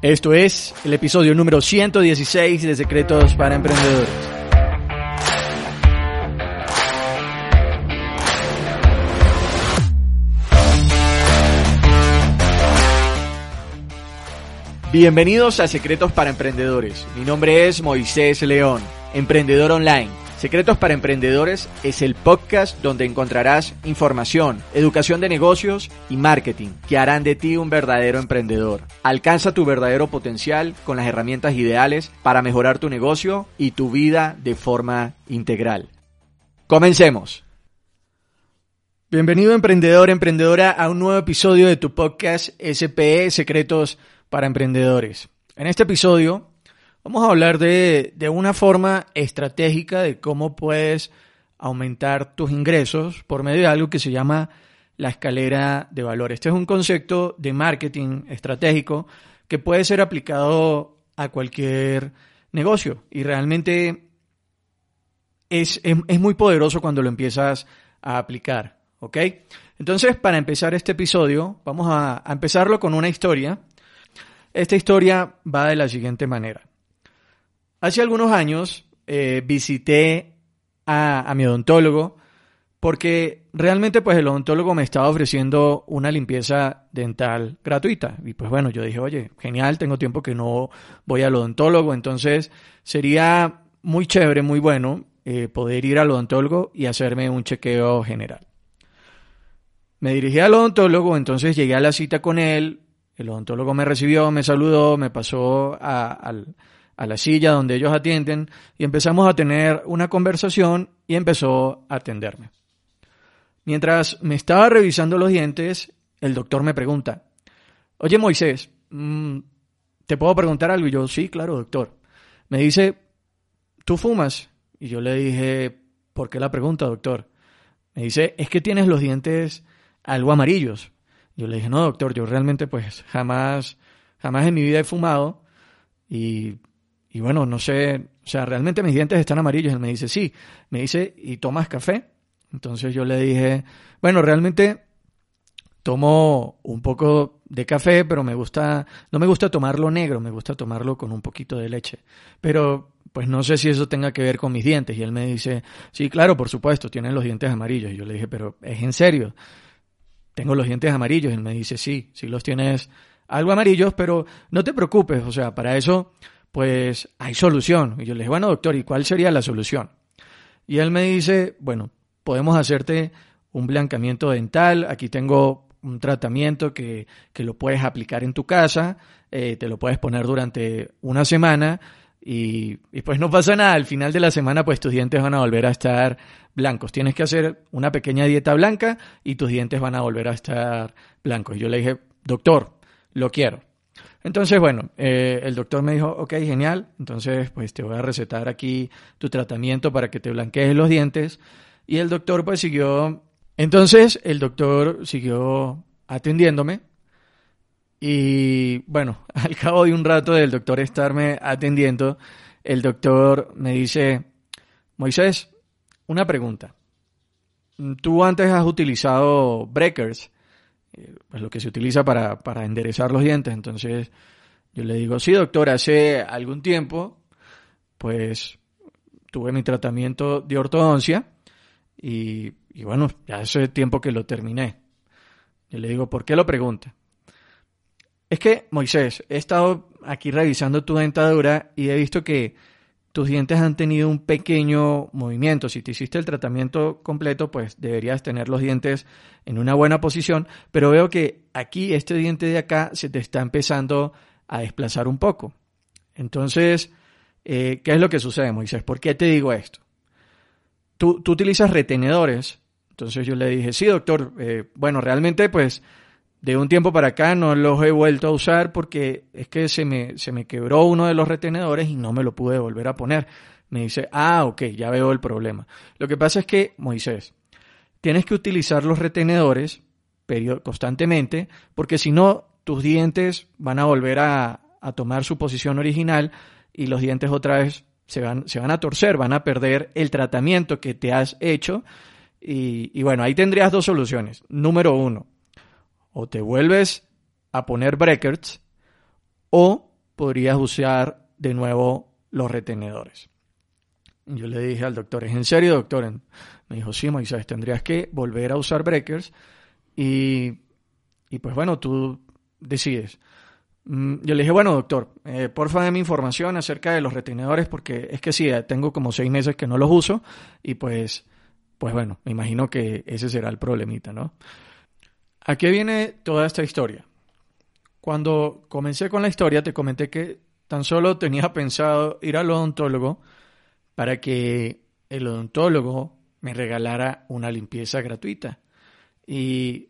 Esto es el episodio número 116 de Secretos para Emprendedores. Bienvenidos a Secretos para Emprendedores. Mi nombre es Moisés León, emprendedor online. Secretos para Emprendedores es el podcast donde encontrarás información, educación de negocios y marketing que harán de ti un verdadero emprendedor. Alcanza tu verdadero potencial con las herramientas ideales para mejorar tu negocio y tu vida de forma integral. Comencemos. Bienvenido emprendedor, emprendedora a un nuevo episodio de tu podcast SPE Secretos para Emprendedores. En este episodio Vamos a hablar de, una forma estratégica de cómo puedes aumentar tus ingresos por medio de algo que se llama la escalera de valor. Este es un concepto de marketing estratégico que puede ser aplicado a cualquier negocio y realmente es, muy poderoso cuando lo empiezas a aplicar. ¿Ok? Entonces, para empezar este episodio, vamos a empezarlo con una historia. Esta historia va de la siguiente manera. Hace algunos años eh, visité a, mi odontólogo porque realmente pues el odontólogo me estaba ofreciendo una limpieza dental gratuita. Y pues bueno, yo dije, oye, genial, tengo tiempo que no voy al odontólogo, entonces sería muy chévere, muy bueno eh, poder ir al odontólogo y hacerme un chequeo general. Me dirigí al odontólogo, entonces llegué a la cita con él, el odontólogo me recibió, me saludó, me pasó al a la silla donde ellos atienden y empezamos a tener una conversación y empezó a atenderme. Mientras me estaba revisando los dientes, el doctor me pregunta, oye Moisés, mm, ¿te puedo preguntar algo? Y yo, sí, claro, doctor. Me dice, ¿tú fumas? Y yo le dije, ¿por qué la pregunta, doctor? Me dice, es que tienes los dientes algo amarillos. Yo le dije, no, doctor, yo realmente pues jamás, jamás en mi vida he fumado y y bueno, no sé, o sea, realmente mis dientes están amarillos. Él me dice, sí. Me dice, ¿y tomas café? Entonces yo le dije, bueno, realmente tomo un poco de café, pero me gusta, no me gusta tomarlo negro, me gusta tomarlo con un poquito de leche. Pero pues no sé si eso tenga que ver con mis dientes. Y él me dice, sí, claro, por supuesto, tienen los dientes amarillos. Y yo le dije, pero es en serio, tengo los dientes amarillos. Y él me dice, sí, sí los tienes algo amarillos, pero no te preocupes, o sea, para eso pues hay solución. Y yo le dije, bueno, doctor, ¿y cuál sería la solución? Y él me dice, bueno, podemos hacerte un blancamiento dental, aquí tengo un tratamiento que, lo puedes aplicar en tu casa, eh, te lo puedes poner durante una semana y, y, pues no pasa nada, al final de la semana pues tus dientes van a volver a estar blancos. Tienes que hacer una pequeña dieta blanca y tus dientes van a volver a estar blancos. Y yo le dije, doctor, lo quiero. Entonces, bueno, eh, el doctor me dijo, ok, genial, entonces pues te voy a recetar aquí tu tratamiento para que te blanquees los dientes. Y el doctor pues siguió, entonces el doctor siguió atendiéndome. Y bueno, al cabo de un rato del doctor estarme atendiendo, el doctor me dice, Moisés, una pregunta. Tú antes has utilizado breakers eh, pues lo que se utiliza para, para enderezar los dientes. Entonces yo le digo, sí, doctor, hace algún tiempo, pues tuve mi tratamiento de ortodoncia y, y bueno, ya hace tiempo que lo terminé. Yo le digo, ¿por qué lo pregunta? Es que, Moisés, he estado aquí revisando tu dentadura y he visto que tus dientes han tenido un pequeño movimiento. Si te hiciste el tratamiento completo, pues deberías tener los dientes en una buena posición, pero veo que aquí este diente de acá se te está empezando a desplazar un poco. Entonces, eh, ¿qué es lo que sucede, Moisés? ¿Por qué te digo esto? Tú, tú utilizas retenedores. Entonces yo le dije, sí, doctor, eh, bueno, realmente pues de un tiempo para acá no los he vuelto a usar porque es que se me, se me quebró uno de los retenedores y no me lo pude volver a poner. Me dice, ah, ok, ya veo el problema. Lo que pasa es que, Moisés, tienes que utilizar los retenedores constantemente porque si no, tus dientes van a volver a, a tomar su posición original y los dientes otra vez se van, se van a torcer, van a perder el tratamiento que te has hecho. Y, y bueno, ahí tendrías dos soluciones. Número uno, o te vuelves a poner breakers o podrías usar de nuevo los retenedores. Yo le dije al doctor, ¿es en serio, doctor? Me dijo, sí, Moisés, tendrías que volver a usar breakers y, y pues bueno, tú decides. Mm, yo le dije, bueno, doctor, eh, porfa dame información acerca de los retenedores porque es que sí, tengo como seis meses que no los uso y pues, pues bueno, me imagino que ese será el problemita, ¿no? ¿A qué viene toda esta historia? Cuando comencé con la historia te comenté que tan solo tenía pensado ir al odontólogo para que el odontólogo me regalara una limpieza gratuita. Y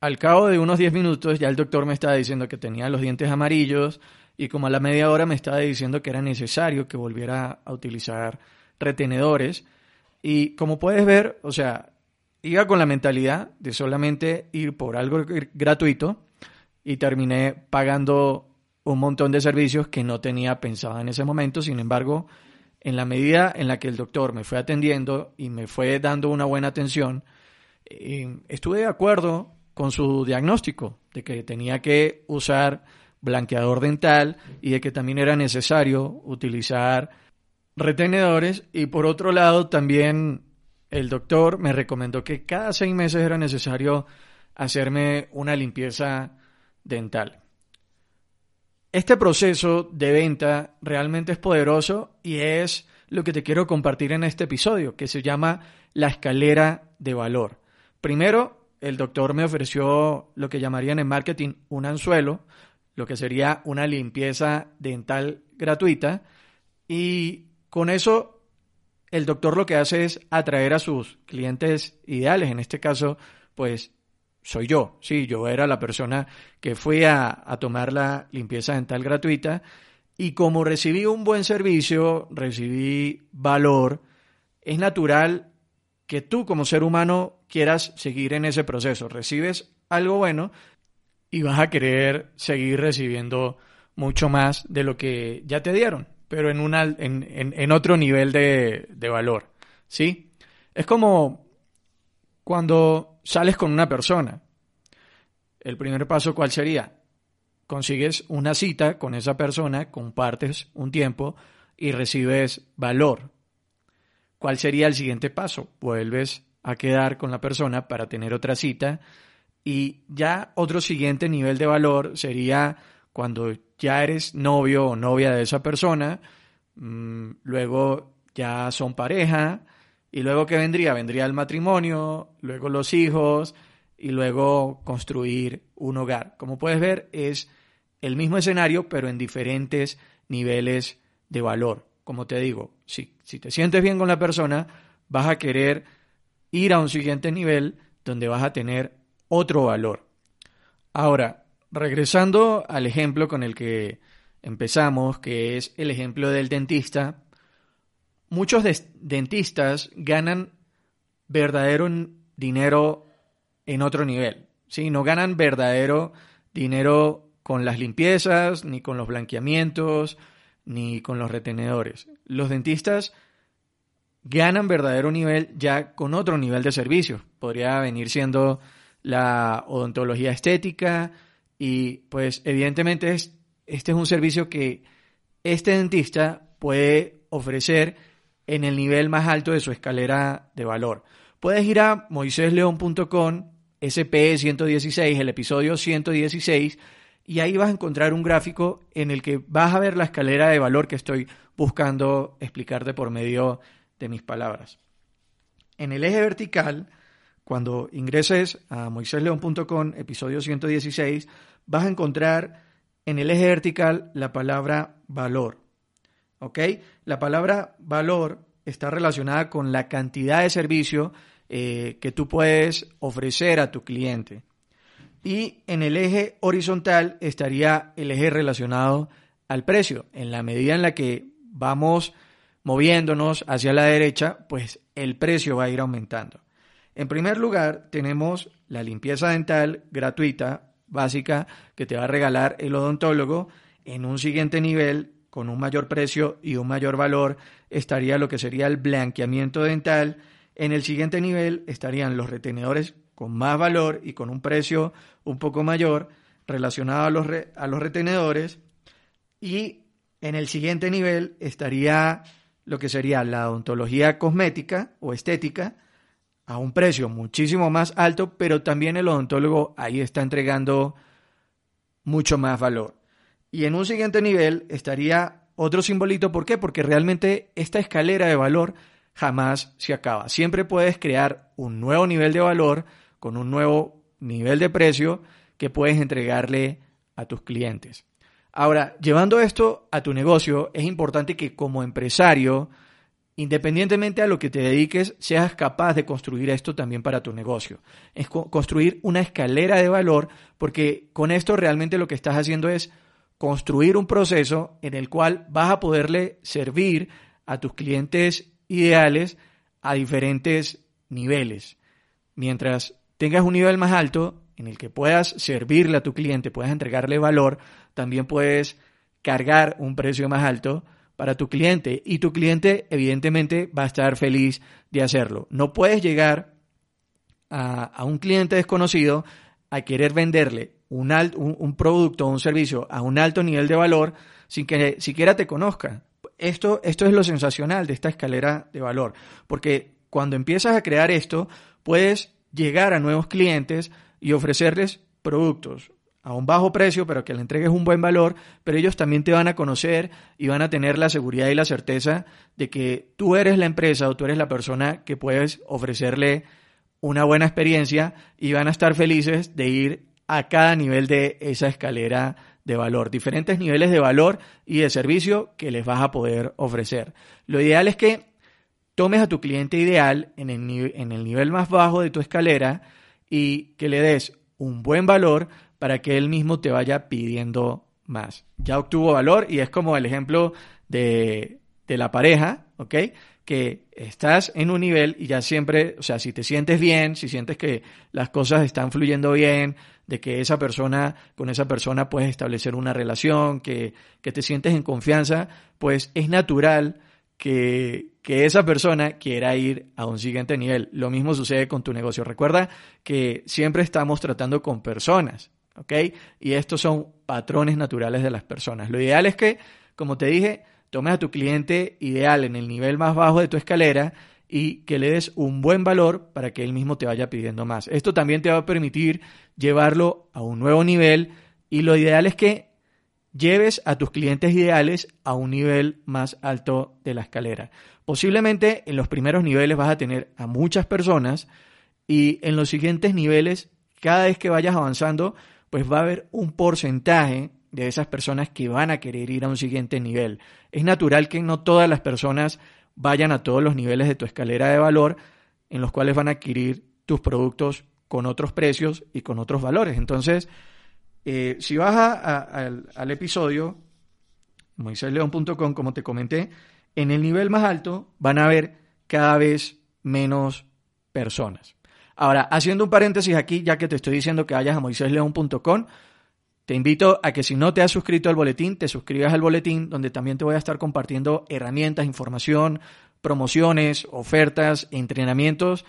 al cabo de unos 10 minutos ya el doctor me estaba diciendo que tenía los dientes amarillos y como a la media hora me estaba diciendo que era necesario que volviera a utilizar retenedores. Y como puedes ver, o sea, iba con la mentalidad de solamente ir por algo gratuito y terminé pagando un montón de servicios que no tenía pensado en ese momento. Sin embargo, en la medida en la que el doctor me fue atendiendo y me fue dando una buena atención, eh, estuve de acuerdo con su diagnóstico de que tenía que usar blanqueador dental y de que también era necesario utilizar retenedores y por otro lado también el doctor me recomendó que cada seis meses era necesario hacerme una limpieza dental. Este proceso de venta realmente es poderoso y es lo que te quiero compartir en este episodio, que se llama la escalera de valor. Primero, el doctor me ofreció lo que llamarían en marketing un anzuelo, lo que sería una limpieza dental gratuita. Y con eso, el doctor lo que hace es atraer a sus clientes ideales. En este caso, pues soy yo. Sí, yo era la persona que fui a, tomar la limpieza dental gratuita. Y como recibí un buen servicio, recibí valor, es natural que tú como ser humano quieras seguir en ese proceso. Recibes algo bueno y vas a querer seguir recibiendo mucho más de lo que ya te dieron, pero en, una, en, en, otro nivel de, de valor. ¿Sí? Es como cuando sales con una persona. El primer paso, ¿cuál sería? Consigues una cita con esa persona, compartes un tiempo y recibes valor. ¿Cuál sería el siguiente paso? Vuelves a quedar con la persona para tener otra cita y ya otro siguiente nivel de valor sería cuando ya eres novio o novia de esa persona, mm, luego ya son pareja y luego ¿qué vendría? Vendría el matrimonio, luego los hijos y luego construir un hogar. Como puedes ver es el mismo escenario pero en diferentes niveles de valor como te digo, si, si te sientes bien con la persona, vas a querer ir a un siguiente nivel donde vas a tener otro valor. Ahora, regresando al ejemplo con el que empezamos, que es el ejemplo del dentista, muchos dentistas ganan verdadero dinero en otro nivel, ¿sí? No ganan verdadero dinero con las limpiezas, ni con los blanqueamientos, ni con los retenedores. Los dentistas ganan verdadero nivel ya con otro nivel de servicio. Podría venir siendo la odontología estética y pues evidentemente es, este es un servicio que este dentista puede ofrecer en el nivel más alto de su escalera de valor. Puedes ir a moisésleón.com, SP 116, el episodio 116, y ahí vas a encontrar un gráfico en el que vas a ver la escalera de valor que estoy buscando explicarte por medio de mis palabras. En el eje vertical, cuando ingreses a moisésleón.com, episodio 116, vas a encontrar en el eje vertical la palabra valor. ¿Ok? La palabra valor está relacionada con la cantidad de servicio eh, que tú puedes ofrecer a tu cliente. Y en el eje horizontal estaría el eje relacionado al precio. En la medida en la que vamos moviéndonos hacia la derecha, pues el precio va a ir aumentando. En primer lugar, tenemos la limpieza dental gratuita, básica, que te va a regalar el odontólogo. En un siguiente nivel, con un mayor precio y un mayor valor, estaría lo que sería el blanqueamiento dental. En el siguiente nivel estarían los retenedores con más valor y con un precio un poco mayor relacionado a los, a los retenedores. Y en el siguiente nivel estaría lo que sería la odontología cosmética o estética a un precio muchísimo más alto, pero también el odontólogo ahí está entregando mucho más valor. Y en un siguiente nivel estaría otro simbolito, ¿por qué? Porque realmente esta escalera de valor jamás se acaba. Siempre puedes crear un nuevo nivel de valor con un nuevo nivel de precio que puedes entregarle a tus clientes. Ahora, llevando esto a tu negocio, es importante que como empresario, independientemente a lo que te dediques, seas capaz de construir esto también para tu negocio. Es construir una escalera de valor, porque con esto realmente lo que estás haciendo es construir un proceso en el cual vas a poderle servir a tus clientes ideales a diferentes niveles. Mientras tengas un nivel más alto en el que puedas servirle a tu cliente, puedas entregarle valor, también puedes cargar un precio más alto para tu cliente y tu cliente evidentemente va a estar feliz de hacerlo. No puedes llegar a, un cliente desconocido a querer venderle un, un, producto o un servicio a un alto nivel de valor sin que siquiera te conozca. Esto, esto es lo sensacional de esta escalera de valor, porque cuando empiezas a crear esto, puedes llegar a nuevos clientes y ofrecerles productos a un bajo precio, pero que le entregues un buen valor, pero ellos también te van a conocer y van a tener la seguridad y la certeza de que tú eres la empresa o tú eres la persona que puedes ofrecerle una buena experiencia y van a estar felices de ir a cada nivel de esa escalera de valor, diferentes niveles de valor y de servicio que les vas a poder ofrecer. Lo ideal es que tomes a tu cliente ideal en el, en el nivel más bajo de tu escalera y que le des un buen valor para que él mismo te vaya pidiendo más. Ya obtuvo valor y es como el ejemplo de, de la pareja, ¿ok? Que estás en un nivel y ya siempre, o sea, si te sientes bien, si sientes que las cosas están fluyendo bien, de que esa persona, con esa persona puedes establecer una relación, que, que te sientes en confianza, pues es natural que, que esa persona quiera ir a un siguiente nivel. Lo mismo sucede con tu negocio. Recuerda que siempre estamos tratando con personas, ¿ok? Y estos son patrones naturales de las personas. Lo ideal es que, como te dije, tomes a tu cliente ideal en el nivel más bajo de tu escalera y que le des un buen valor para que él mismo te vaya pidiendo más. Esto también te va a permitir llevarlo a un nuevo nivel y lo ideal es que lleves a tus clientes ideales a un nivel más alto de la escalera. Posiblemente en los primeros niveles vas a tener a muchas personas y en los siguientes niveles, cada vez que vayas avanzando, pues va a haber un porcentaje de esas personas que van a querer ir a un siguiente nivel. Es natural que no todas las personas vayan a todos los niveles de tu escalera de valor en los cuales van a adquirir tus productos con otros precios y con otros valores. Entonces, eh, si vas al, al, episodio, moisésleón.com, como te comenté, en el nivel más alto van a haber cada vez menos personas. Ahora, haciendo un paréntesis aquí, ya que te estoy diciendo que vayas a moisésleón.com, te invito a que si no te has suscrito al boletín, te suscribas al boletín, donde también te voy a estar compartiendo herramientas, información, promociones, ofertas, entrenamientos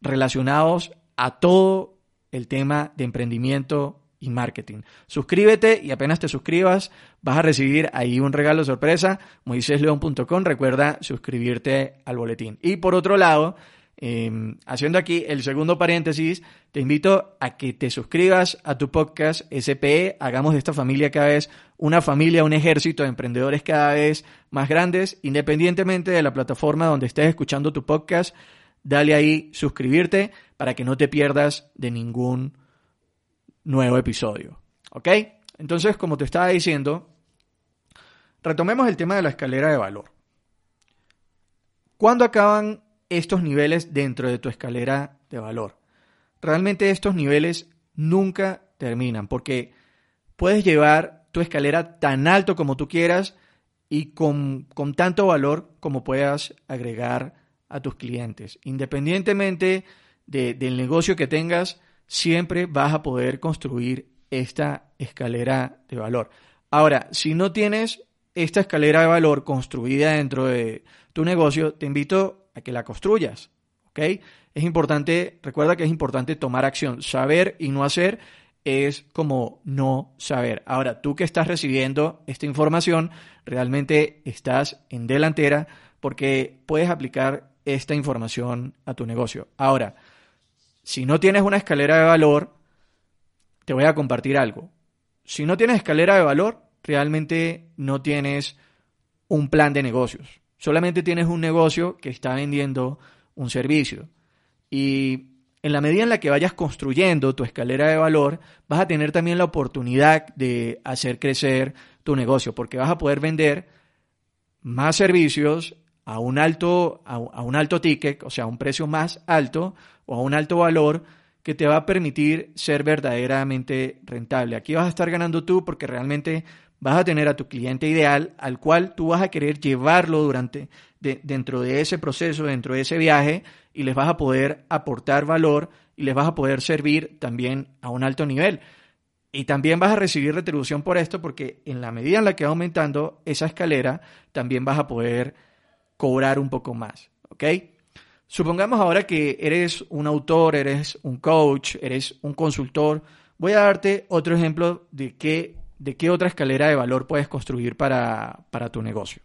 relacionados a todo el tema de emprendimiento y marketing. Suscríbete y apenas te suscribas vas a recibir ahí un regalo sorpresa, moisésleón.com, recuerda suscribirte al boletín. Y por otro lado, Em, haciendo aquí el segundo paréntesis, te invito a que te suscribas a tu podcast SPE, hagamos de esta familia cada vez una familia, un ejército de emprendedores cada vez más grandes, independientemente de la plataforma donde estés escuchando tu podcast, dale ahí suscribirte para que no te pierdas de ningún nuevo episodio. ¿Ok? Entonces, como te estaba diciendo, retomemos el tema de la escalera de valor. ¿Cuándo acaban estos niveles dentro de tu escalera de valor. Realmente estos niveles nunca terminan, porque puedes llevar tu escalera tan alto como tú quieras y con, tanto valor como puedas agregar a tus clientes. Independientemente del negocio que tengas, siempre vas a poder construir esta escalera de valor. Ahora, si no tienes esta escalera de valor construida dentro de tu negocio, te invito a que la construyas. ¿Ok? Es importante, recuerda que es importante tomar acción. Saber y no hacer es como no saber. Ahora, tú que estás recibiendo esta información, realmente estás en delantera porque puedes aplicar esta información a tu negocio. Ahora, si no tienes una escalera de valor, te voy a compartir algo. Si no tienes escalera de valor, realmente no tienes un plan de negocios. Solamente tienes un negocio que está vendiendo un servicio. Y en la medida en la que vayas construyendo tu escalera de valor, vas a tener también la oportunidad de hacer crecer tu negocio, porque vas a poder vender más servicios a un alto, a, un alto ticket, o sea, a un precio más alto o a un alto valor que te va a permitir ser verdaderamente rentable. Aquí vas a estar ganando tú porque realmente vas a tener a tu cliente ideal al cual tú vas a querer llevarlo durante dentro de ese proceso, dentro de ese viaje y les vas a poder aportar valor y les vas a poder servir también a un alto nivel. Y también vas a recibir retribución por esto porque en la medida en la que va aumentando esa escalera, también vas a poder cobrar un poco más. ¿Ok? Supongamos ahora que eres un autor, eres un coach, eres un consultor. Voy a darte otro ejemplo de qué, de qué otra escalera de valor puedes construir para, para tu negocio.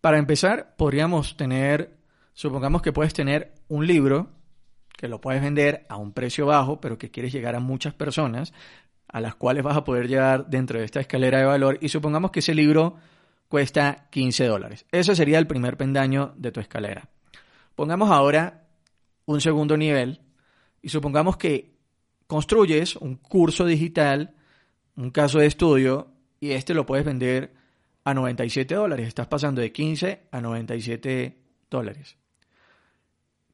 Para empezar, podríamos tener Supongamos que puedes tener un libro que lo puedes vender a un precio bajo, pero que quieres llegar a muchas personas, a las cuales vas a poder llegar dentro de esta escalera de valor. Y supongamos que ese libro cuesta 15 dólares. Ese sería el primer pendaño de tu escalera. Pongamos ahora un segundo nivel y supongamos que construyes un curso digital, un caso de estudio, y este lo puedes vender a 97 dólares. Estás pasando de 15 a 97 dólares.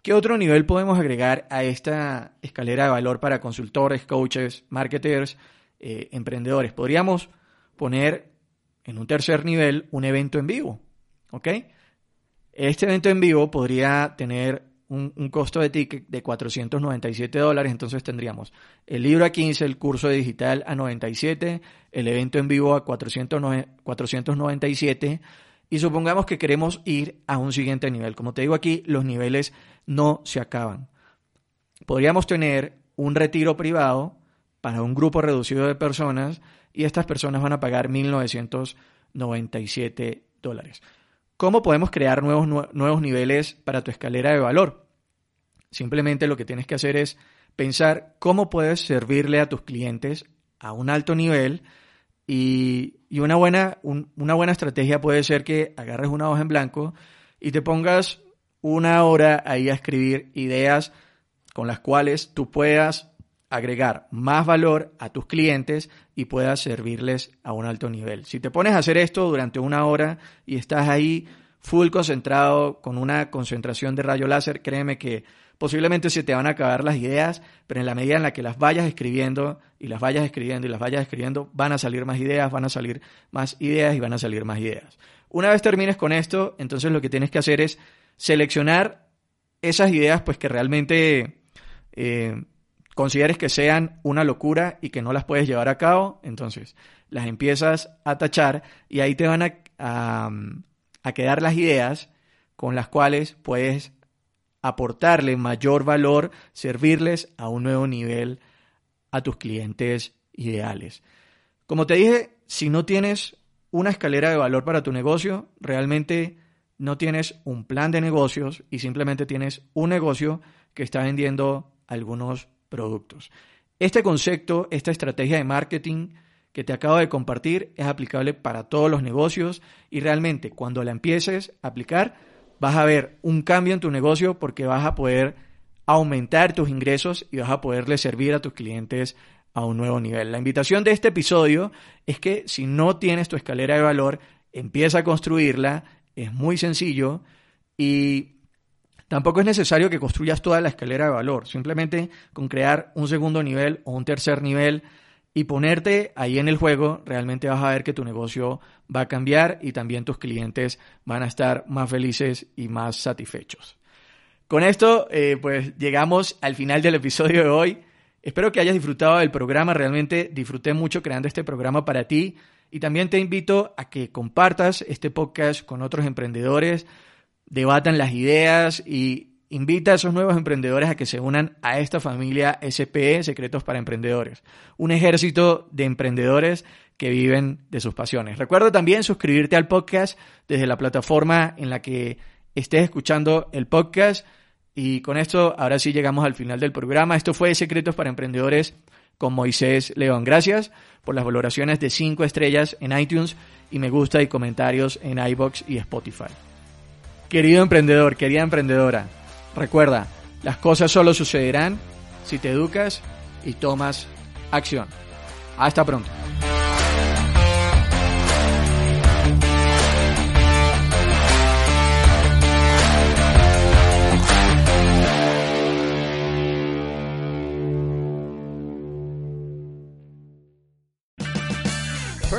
¿Qué otro nivel podemos agregar a esta escalera de valor para consultores, coaches, marketers, eh, emprendedores? Podríamos poner en un tercer nivel un evento en vivo. ¿Ok? Este evento en vivo podría tener un, costo de ticket de 497 dólares, entonces tendríamos el libro a 15, el curso digital a 97, el evento en vivo a 497 y supongamos que queremos ir a un siguiente nivel. Como te digo aquí, los niveles no se acaban. Podríamos tener un retiro privado para un grupo reducido de personas y estas personas van a pagar 1.997 dólares. ¿Cómo podemos crear nuevos, nuevos niveles para tu escalera de valor? Simplemente lo que tienes que hacer es pensar cómo puedes servirle a tus clientes a un alto nivel y, una, buena, una buena estrategia puede ser que agarres una hoja en blanco y te pongas una hora ahí a escribir ideas con las cuales tú puedas agregar más valor a tus clientes y puedas servirles a un alto nivel. Si te pones a hacer esto durante una hora y estás ahí full concentrado con una concentración de rayo láser, créeme que posiblemente se te van a acabar las ideas, pero en la medida en la que las vayas escribiendo y las vayas escribiendo y las vayas escribiendo, van a salir más ideas, van a salir más ideas y van a salir más ideas. Una vez termines con esto, entonces lo que tienes que hacer es seleccionar esas ideas pues que realmente eh, consideres que sean una locura y que no las puedes llevar a cabo, entonces las empiezas a tachar y ahí te van a, a quedar las ideas con las cuales puedes aportarle mayor valor, servirles a un nuevo nivel a tus clientes ideales. Como te dije, si no tienes una escalera de valor para tu negocio, realmente no tienes un plan de negocios y simplemente tienes un negocio que está vendiendo algunos productos. Este concepto, esta estrategia de marketing que te acabo de compartir es aplicable para todos los negocios y realmente cuando la empieces a aplicar, vas a ver un cambio en tu negocio porque vas a poder aumentar tus ingresos y vas a poderle servir a tus clientes a un nuevo nivel. La invitación de este episodio es que si no tienes tu escalera de valor, empieza a construirla, es muy sencillo y Tampoco es necesario que construyas toda la escalera de valor, simplemente con crear un segundo nivel o un tercer nivel y ponerte ahí en el juego, realmente vas a ver que tu negocio va a cambiar y también tus clientes van a estar más felices y más satisfechos. Con esto, eh, pues llegamos al final del episodio de hoy. Espero que hayas disfrutado del programa, realmente disfruté mucho creando este programa para ti y también te invito a que compartas este podcast con otros emprendedores, debatan las ideas y invita a esos nuevos emprendedores a que se unan a esta familia SPE, Secretos para Emprendedores, un ejército de emprendedores que viven de sus pasiones. Recuerda también suscribirte al podcast desde la plataforma en la que estés escuchando el podcast. Y con esto, ahora sí llegamos al final del programa. Esto fue Secretos para Emprendedores con Moisés León. Gracias por las valoraciones de 5 estrellas en iTunes y me gusta y comentarios en iBox y Spotify. Querido emprendedor, querida emprendedora, recuerda, las cosas solo sucederán si te educas y tomas acción. Hasta pronto.